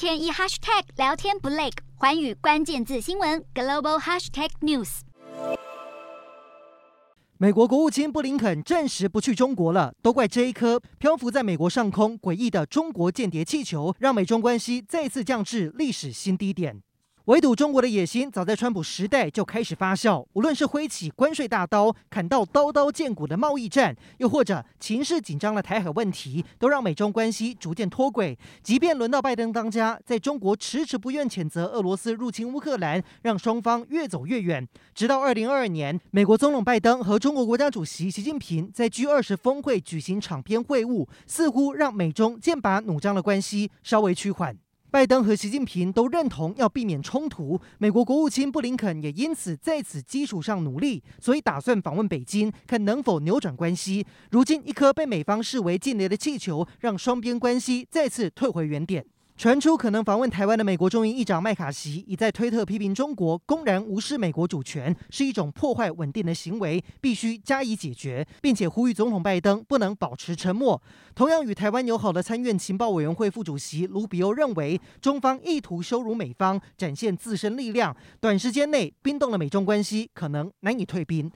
天一 hashtag 聊天不累，环宇关键字新闻 global hashtag news。美国国务卿布林肯暂时不去中国了，都怪这一颗漂浮在美国上空诡异的中国间谍气球，让美中关系再次降至历史新低点。围堵中国的野心，早在川普时代就开始发酵。无论是挥起关税大刀，砍到刀刀见骨的贸易战，又或者情势紧张的台海问题，都让美中关系逐渐脱轨。即便轮到拜登当家，在中国迟迟不愿谴责俄罗斯入侵乌克兰，让双方越走越远。直到二零二二年，美国总统拜登和中国国家主席习近平在 G 二十峰会举行场边会晤，似乎让美中剑拔弩张的关系稍微趋缓。拜登和习近平都认同要避免冲突，美国国务卿布林肯也因此在此基础上努力，所以打算访问北京，看能否扭转关系。如今，一颗被美方视为禁雷的气球，让双边关系再次退回原点。传出可能访问台湾的美国众议议长麦卡锡，已在推特批评中国公然无视美国主权，是一种破坏稳定的行为，必须加以解决，并且呼吁总统拜登不能保持沉默。同样与台湾友好的参院情报委员会副主席卢比欧认为，中方意图羞辱美方，展现自身力量，短时间内冰冻了美中关系，可能难以退冰。